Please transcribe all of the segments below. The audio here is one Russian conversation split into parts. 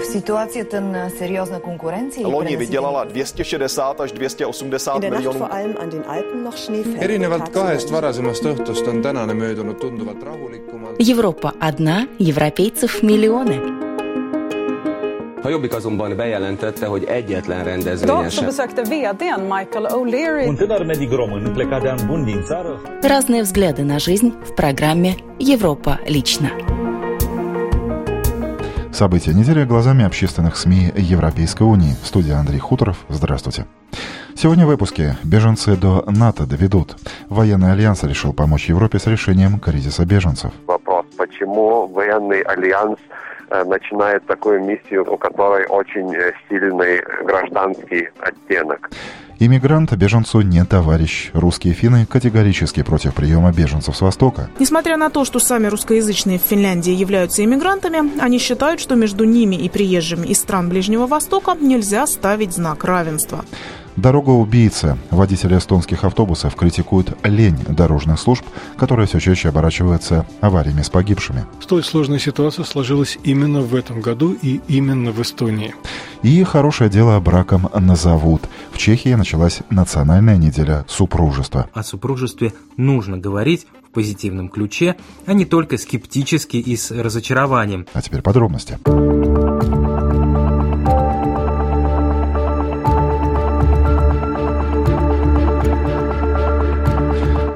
В ситуацията на сериозна конкуренция и Loni vydělala 260 až 280 miljonů. erinevalt kahest varasemast õhtust on tänane möödunud tunduvalt rahulikumalt. Европа одна, европейцев миллионы. A Jobbik azonban bejelentette, hogy egyetlen rendezvényen Idag så sem. besökte vdn Michael O'Leary Un tânăr medic român plecat de an bun din țară Разные взгляды на жизнь в программе «Европа лично». События недели глазами общественных СМИ Европейской Унии. Студия Андрей Хуторов. Здравствуйте. Сегодня в выпуске. Беженцы до НАТО доведут. Военный альянс решил помочь Европе с решением кризиса беженцев. вопрос, почему военный альянс э, начинает такую миссию, у которой очень э, сильный гражданский оттенок. Иммигрант беженцу не товарищ. Русские финны категорически против приема беженцев с Востока. Несмотря на то, что сами русскоязычные в Финляндии являются иммигрантами, они считают, что между ними и приезжими из стран Ближнего Востока нельзя ставить знак равенства. Дорога убийца. Водители эстонских автобусов критикуют лень дорожных служб, которая все чаще оборачивается авариями с погибшими. Столь сложная ситуация сложилась именно в этом году и именно в Эстонии. И хорошее дело браком назовут. В Чехии началась национальная неделя супружества. О супружестве нужно говорить в позитивном ключе, а не только скептически и с разочарованием. А теперь подробности.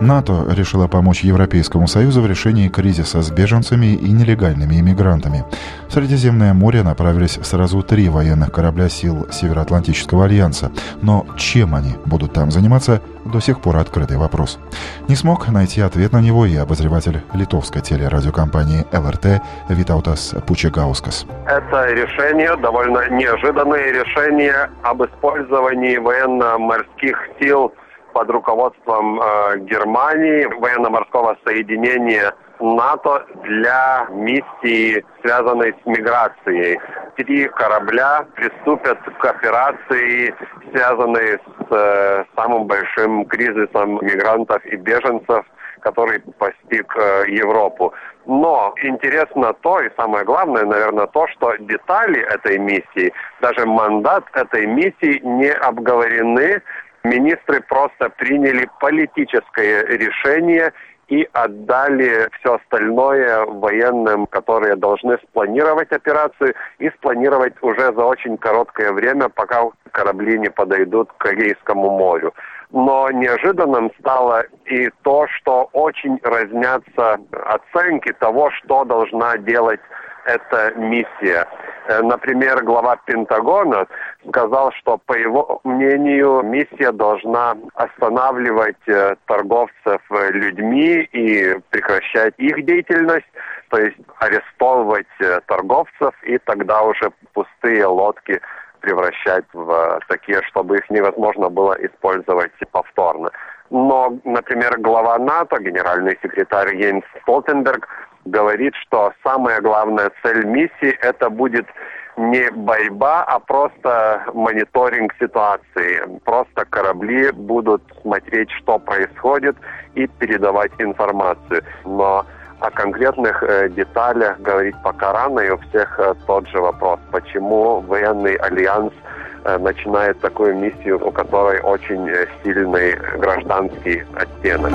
НАТО решила помочь Европейскому Союзу в решении кризиса с беженцами и нелегальными иммигрантами. В Средиземное море направились сразу три военных корабля сил Североатлантического альянса. Но чем они будут там заниматься, до сих пор открытый вопрос. Не смог найти ответ на него и обозреватель литовской телерадиокомпании ЛРТ Витаутас Пучегаускас. Это решение, довольно неожиданное решение об использовании военно-морских сил под руководством э, Германии, военно-морского соединения НАТО для миссии, связанной с миграцией. Три корабля приступят к операции, связанной с э, самым большим кризисом мигрантов и беженцев, который постиг э, Европу. Но интересно то, и самое главное, наверное, то, что детали этой миссии, даже мандат этой миссии не обговорены, Министры просто приняли политическое решение и отдали все остальное военным, которые должны спланировать операцию и спланировать уже за очень короткое время, пока корабли не подойдут к Эгейскому морю. Но неожиданным стало и то, что очень разнятся оценки того, что должна делать эта миссия. Например, глава Пентагона сказал, что, по его мнению, миссия должна останавливать торговцев людьми и прекращать их деятельность, то есть арестовывать торговцев и тогда уже пустые лодки превращать в такие, чтобы их невозможно было использовать повторно. Но, например, глава НАТО, генеральный секретарь Йенс Столтенберг, говорит, что самая главная цель миссии это будет не борьба, а просто мониторинг ситуации. Просто корабли будут смотреть, что происходит и передавать информацию. Но о конкретных э, деталях говорить пока рано, и у всех э, тот же вопрос, почему военный альянс э, начинает такую миссию, у которой очень сильный гражданский оттенок.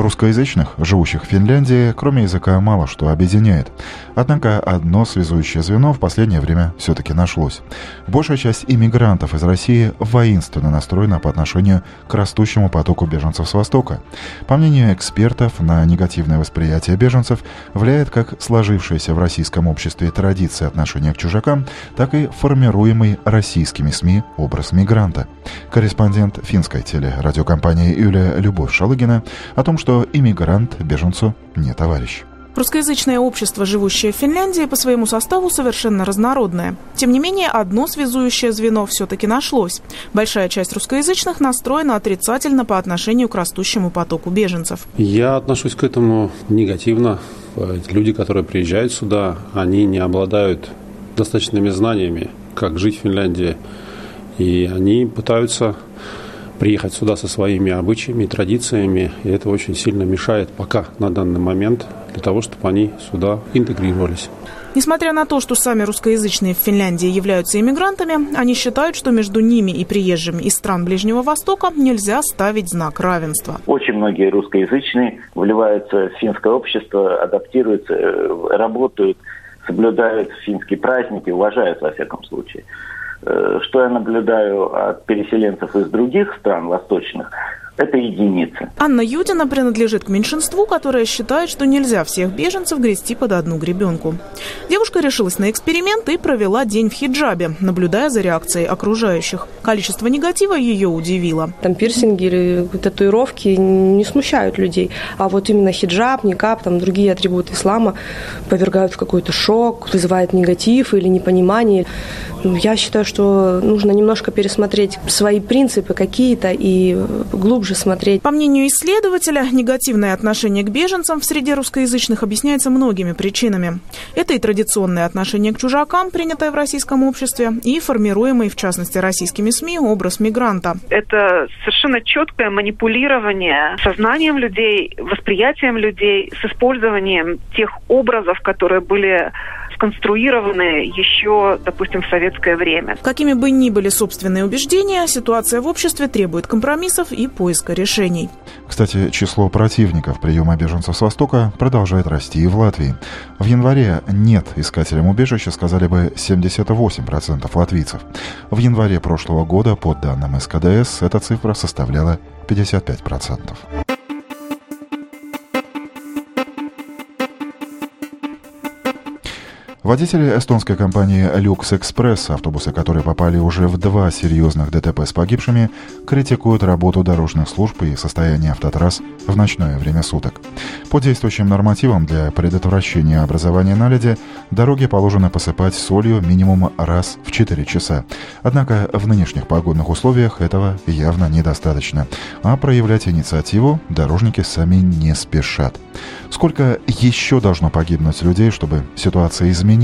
Русскоязычных, живущих в Финляндии, кроме языка, мало что объединяет. Однако одно связующее звено в последнее время все-таки нашлось. Большая часть иммигрантов из России воинственно настроена по отношению к растущему потоку беженцев с Востока. По мнению экспертов, на негативное восприятие беженцев влияет как сложившаяся в российском обществе традиция отношения к чужакам, так и формируемый российскими СМИ образ мигранта. Корреспондент финской телерадиокомпании Юлия Любовь Шалыгина о том, что иммигрант беженцу не товарищ. Русскоязычное общество, живущее в Финляндии, по своему составу совершенно разнородное. Тем не менее, одно связующее звено все-таки нашлось. Большая часть русскоязычных настроена отрицательно по отношению к растущему потоку беженцев. Я отношусь к этому негативно. Люди, которые приезжают сюда, они не обладают достаточными знаниями, как жить в Финляндии. И они пытаются приехать сюда со своими обычаями и традициями, и это очень сильно мешает пока на данный момент для того, чтобы они сюда интегрировались. Несмотря на то, что сами русскоязычные в Финляндии являются иммигрантами, они считают, что между ними и приезжими из стран Ближнего Востока нельзя ставить знак равенства. Очень многие русскоязычные вливаются в финское общество, адаптируются, э, работают, соблюдают финские праздники, уважают во всяком случае. Э, что я наблюдаю от переселенцев из других стран восточных – это единицы. Анна Юдина принадлежит к меньшинству, которое считает, что нельзя всех беженцев грести под одну гребенку. Девушка решилась на эксперимент и провела день в хиджабе, наблюдая за реакцией окружающих. Количество негатива ее удивило. Там пирсинги или татуировки не смущают людей, а вот именно хиджаб, никап, там другие атрибуты ислама повергают в какой-то шок, вызывают негатив или непонимание. Ну, я считаю, что нужно немножко пересмотреть свои принципы какие-то и глубже глубже смотреть. По мнению исследователя, негативное отношение к беженцам в среде русскоязычных объясняется многими причинами. Это и традиционное отношение к чужакам, принятое в российском обществе, и формируемый, в частности, российскими СМИ, образ мигранта. Это совершенно четкое манипулирование сознанием людей, восприятием людей с использованием тех образов, которые были сконструированы еще, допустим, в советское время. Какими бы ни были собственные убеждения, ситуация в обществе требует компромиссов и поиска решений. Кстати, число противников приема беженцев с Востока продолжает расти и в Латвии. В январе «нет» искателям убежища сказали бы 78% латвийцев. В январе прошлого года, по данным СКДС, эта цифра составляла 55%. Водители эстонской компании Lux Express, автобусы которые попали уже в два серьезных ДТП с погибшими, критикуют работу дорожных служб и состояние автотрасс в ночное время суток. По действующим нормативам для предотвращения образования наледи дороги положено посыпать солью минимум раз в 4 часа. Однако в нынешних погодных условиях этого явно недостаточно, а проявлять инициативу дорожники сами не спешат. Сколько еще должно погибнуть людей, чтобы ситуация изменилась?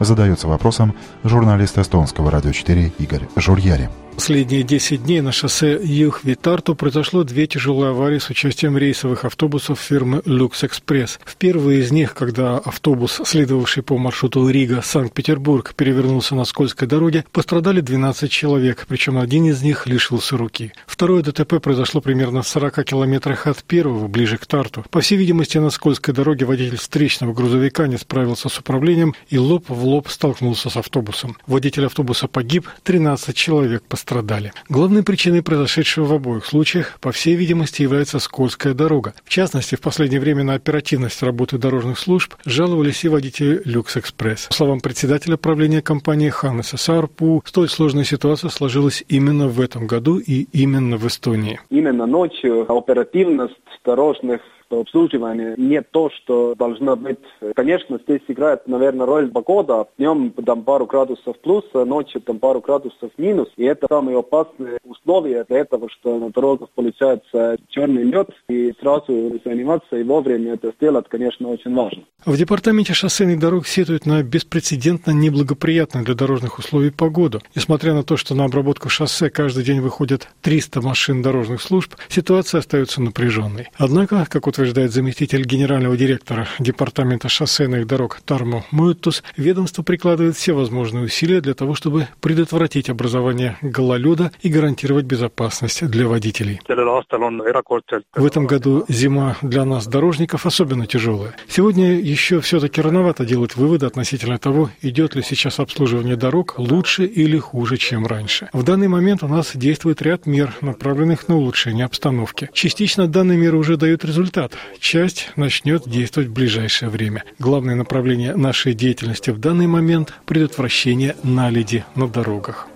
Задается вопросом журналист эстонского радио 4 Игорь Журьяри. Последние 10 дней на шоссе Юх-Витарту произошло две тяжелые аварии с участием рейсовых автобусов фирмы «Люкс Экспресс». В первой из них, когда автобус, следовавший по маршруту Рига-Санкт-Петербург, перевернулся на скользкой дороге, пострадали 12 человек, причем один из них лишился руки. Второе ДТП произошло примерно в 40 километрах от первого, ближе к Тарту. По всей видимости, на скользкой дороге водитель встречного грузовика не справился с управлением и лоб в лоб столкнулся с автобусом. Водитель автобуса погиб, 13 человек пострадали пострадали. Главной причиной произошедшего в обоих случаях, по всей видимости, является скользкая дорога. В частности, в последнее время на оперативность работы дорожных служб жаловались и водители «Люкс Экспресс». По словам председателя правления компании Ханнеса Сарпу, столь сложная ситуация сложилась именно в этом году и именно в Эстонии. Именно ночью оперативность дорожных обслуживание не то, что должно быть. Конечно, здесь играет, наверное, роль погода. Днем там пару градусов плюс, а ночью там пару градусов минус. И это самые опасные условия для этого, что на дорогах получается черный лед. И сразу заниматься и вовремя это сделать, конечно, очень важно. В департаменте шоссейных дорог сетуют на беспрецедентно неблагоприятную для дорожных условий погоду. Несмотря на то, что на обработку шоссе каждый день выходят 300 машин дорожных служб, ситуация остается напряженной. Однако, как вот утверждает заместитель генерального директора Департамента шоссейных дорог Тармо Муэтус, ведомство прикладывает все возможные усилия для того, чтобы предотвратить образование гололеда и гарантировать безопасность для водителей. В этом году зима для нас, дорожников, особенно тяжелая. Сегодня еще все-таки рановато делать выводы относительно того, идет ли сейчас обслуживание дорог лучше или хуже, чем раньше. В данный момент у нас действует ряд мер, направленных на улучшение обстановки. Частично данные меры уже дают результат назад. Часть начнет действовать в ближайшее время. Главное направление нашей деятельности в данный момент – предотвращение наледи на дорогах.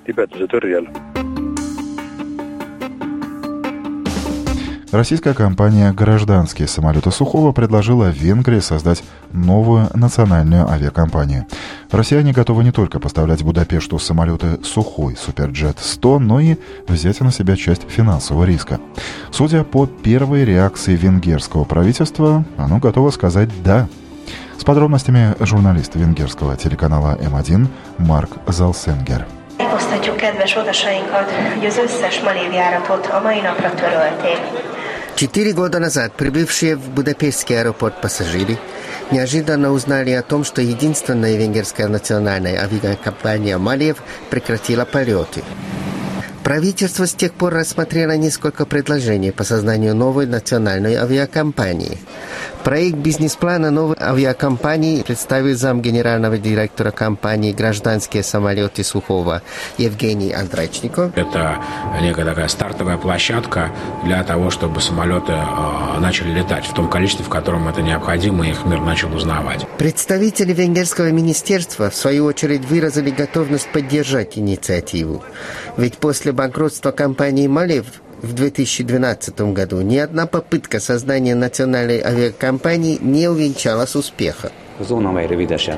Российская компания «Гражданские самолеты Сухого» предложила Венгрии создать новую национальную авиакомпанию. Россияне готовы не только поставлять Будапешту самолеты «Сухой Суперджет-100», но и взять на себя часть финансового риска. Судя по первой реакции венгерского правительства, оно готово сказать «да». С подробностями журналист венгерского телеканала М1 Марк Залсенгер. tájékoztatjuk kedves utasainkat, hogy az összes Malév járatot a mai napra törölték. Четыре года назад прибывшие в Будапештский аэропорт пассажиры неожиданно узнали о том, что единственная венгерская национальная авиакомпания «Малев» прекратила полеты. Правительство с тех пор рассмотрело несколько предложений по созданию новой национальной авиакомпании. Проект бизнес-плана новой авиакомпании представил зам генерального директора компании «Гражданские самолеты Сухого» Евгений Андрачников. Это некая такая стартовая площадка для того, чтобы самолеты э, начали летать в том количестве, в котором это необходимо, и их мир начал узнавать. Представители венгерского министерства, в свою очередь, выразили готовность поддержать инициативу. Ведь после банкротства компании «Малев» в 2012 году ни одна попытка создания национальной авиакомпании не увенчалась успехом.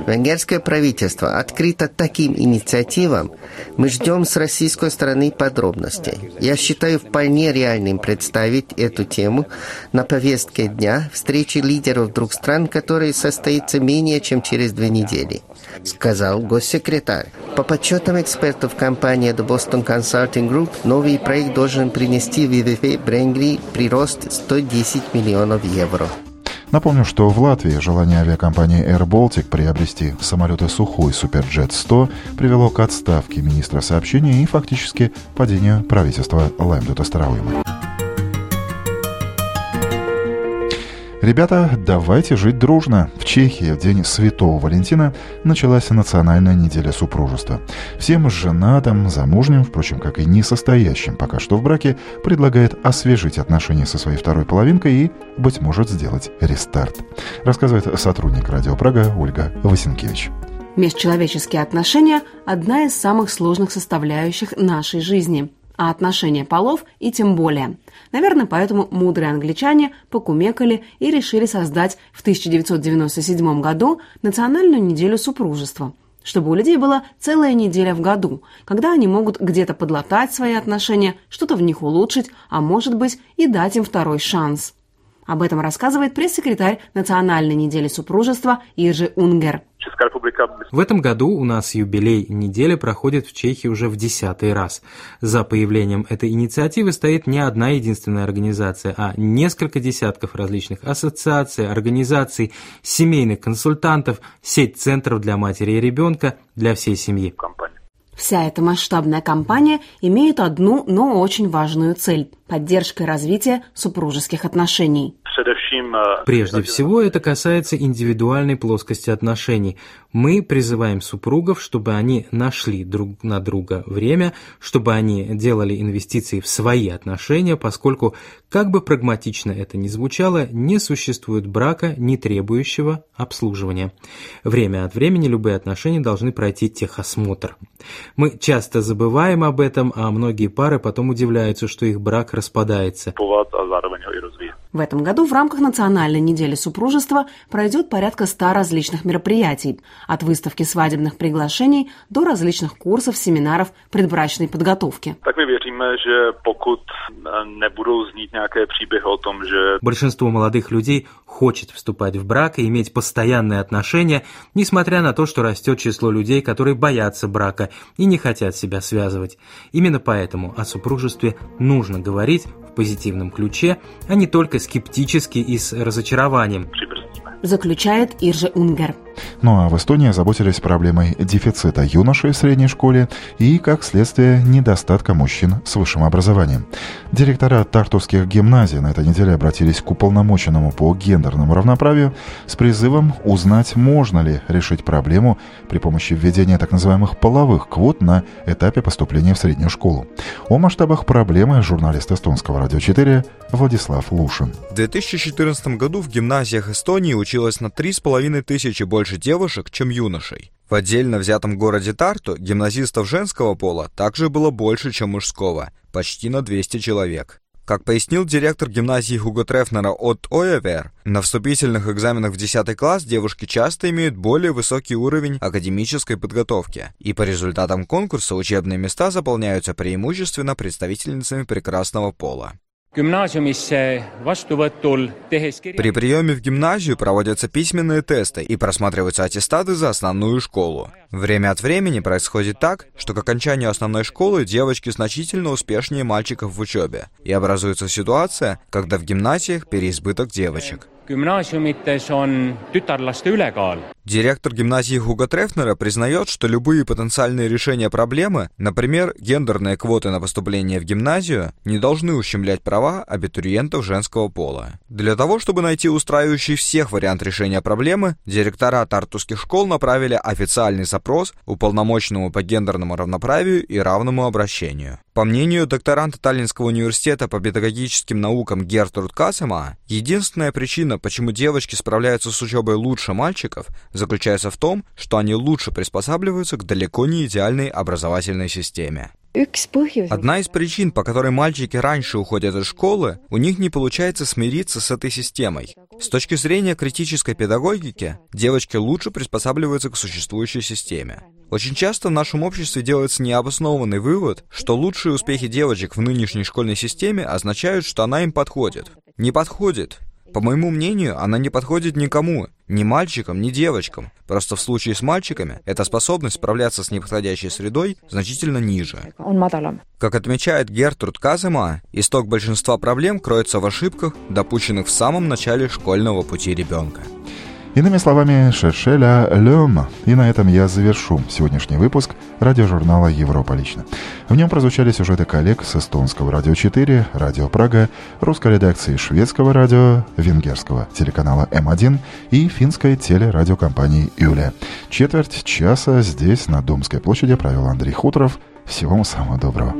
Венгерское правительство открыто таким инициативам. Мы ждем с российской стороны подробностей. Я считаю вполне реальным представить эту тему на повестке дня встречи лидеров двух стран, которая состоится менее чем через две недели, сказал госсекретарь. По подсчетам экспертов компании The Boston Consulting Group, новый проект должен принести в ВВП Бренгли прирост 110 миллионов евро. Напомню, что в Латвии желание авиакомпании Air Baltic приобрести самолеты Сухой Суперджет 100 привело к отставке министра сообщения и фактически падению правительства Лэмдута Старауима. Ребята, давайте жить дружно. В Чехии в день Святого Валентина началась национальная неделя супружества. Всем женатым, замужним, впрочем, как и не состоящим пока что в браке, предлагает освежить отношения со своей второй половинкой и, быть может, сделать рестарт. Рассказывает сотрудник Радио Прага Ольга Васенкевич. Межчеловеческие отношения – одна из самых сложных составляющих нашей жизни – а отношения полов и тем более. Наверное, поэтому мудрые англичане покумекали и решили создать в 1997 году Национальную неделю супружества, чтобы у людей была целая неделя в году, когда они могут где-то подлатать свои отношения, что-то в них улучшить, а может быть и дать им второй шанс. Об этом рассказывает пресс-секретарь Национальной недели супружества Иржи Унгер. В этом году у нас юбилей недели проходит в Чехии уже в десятый раз. За появлением этой инициативы стоит не одна единственная организация, а несколько десятков различных ассоциаций, организаций, семейных консультантов, сеть центров для матери и ребенка, для всей семьи. Вся эта масштабная кампания имеет одну, но очень важную цель – поддержка и развитие супружеских отношений. Прежде всего, это касается индивидуальной плоскости отношений. Мы призываем супругов, чтобы они нашли друг на друга время, чтобы они делали инвестиции в свои отношения, поскольку, как бы прагматично это ни звучало, не существует брака, не требующего обслуживания. Время от времени любые отношения должны пройти техосмотр. Мы часто забываем об этом, а многие пары потом удивляются, что их брак распадается. В этом году в рамках Национальной недели супружества пройдет порядка ста различных мероприятий, от выставки свадебных приглашений до различных курсов, семинаров предбрачной подготовки. Так мы верим, что покуд не будут знить příběhy о том, что... Большинство молодых людей хочет вступать в брак и иметь постоянные отношения, несмотря на то, что растет число людей, которые боятся брака и не хотят себя связывать. Именно поэтому о супружестве нужно говорить в позитивном ключе, а не только скептически и с разочарованием. Заключает Иржи Унгер. Ну а в Эстонии озаботились проблемой дефицита юношей в средней школе и, как следствие, недостатка мужчин с высшим образованием. Директора тартусских гимназий на этой неделе обратились к уполномоченному по гендерному равноправию с призывом узнать, можно ли решить проблему при помощи введения так называемых половых квот на этапе поступления в среднюю школу. О масштабах проблемы журналист эстонского радио 4 Владислав Лушин. В 2014 году в гимназиях Эстонии училось на 3,5 тысячи больше девушек, чем юношей. В отдельно взятом городе Тарту гимназистов женского пола также было больше, чем мужского, почти на 200 человек. Как пояснил директор гимназии Хуго Трефнера от Ойевер, на вступительных экзаменах в 10 класс девушки часто имеют более высокий уровень академической подготовки, и по результатам конкурса учебные места заполняются преимущественно представительницами прекрасного пола. При приеме в гимназию проводятся письменные тесты и просматриваются аттестаты за основную школу. Время от времени происходит так, что к окончанию основной школы девочки значительно успешнее мальчиков в учебе, и образуется ситуация, когда в гимназиях переизбыток девочек. Gümnaasiumites on tütarlaste ülekaal. Директор гимназии Хуга Трефнера признает, что любые потенциальные решения проблемы, например, гендерные квоты на поступление в гимназию, не должны ущемлять права абитуриентов женского пола. Для того, чтобы найти устраивающий всех вариант решения проблемы, директора тартусских школ направили официальный запрос уполномоченному по гендерному равноправию и равному обращению. По мнению докторанта Таллинского университета по педагогическим наукам Гертруд Касема, единственная причина, почему девочки справляются с учебой лучше мальчиков, заключается в том, что они лучше приспосабливаются к далеко не идеальной образовательной системе. Одна из причин, по которой мальчики раньше уходят из школы, у них не получается смириться с этой системой. С точки зрения критической педагогики, девочки лучше приспосабливаются к существующей системе. Очень часто в нашем обществе делается необоснованный вывод, что лучшие успехи девочек в нынешней школьной системе означают, что она им подходит. Не подходит. По моему мнению, она не подходит никому, ни мальчикам, ни девочкам. Просто в случае с мальчиками эта способность справляться с неподходящей средой значительно ниже. Как отмечает Гертруд Казема, исток большинства проблем кроется в ошибках, допущенных в самом начале школьного пути ребенка. Иными словами, Шершеля Лем. И на этом я завершу сегодняшний выпуск радиожурнала «Европа лично». В нем прозвучали сюжеты коллег с эстонского радио 4, радио Прага, русской редакции шведского радио, венгерского телеканала М1 и финской телерадиокомпании «Юля». Четверть часа здесь, на Домской площади, провел Андрей Хуторов. Всего вам самого доброго.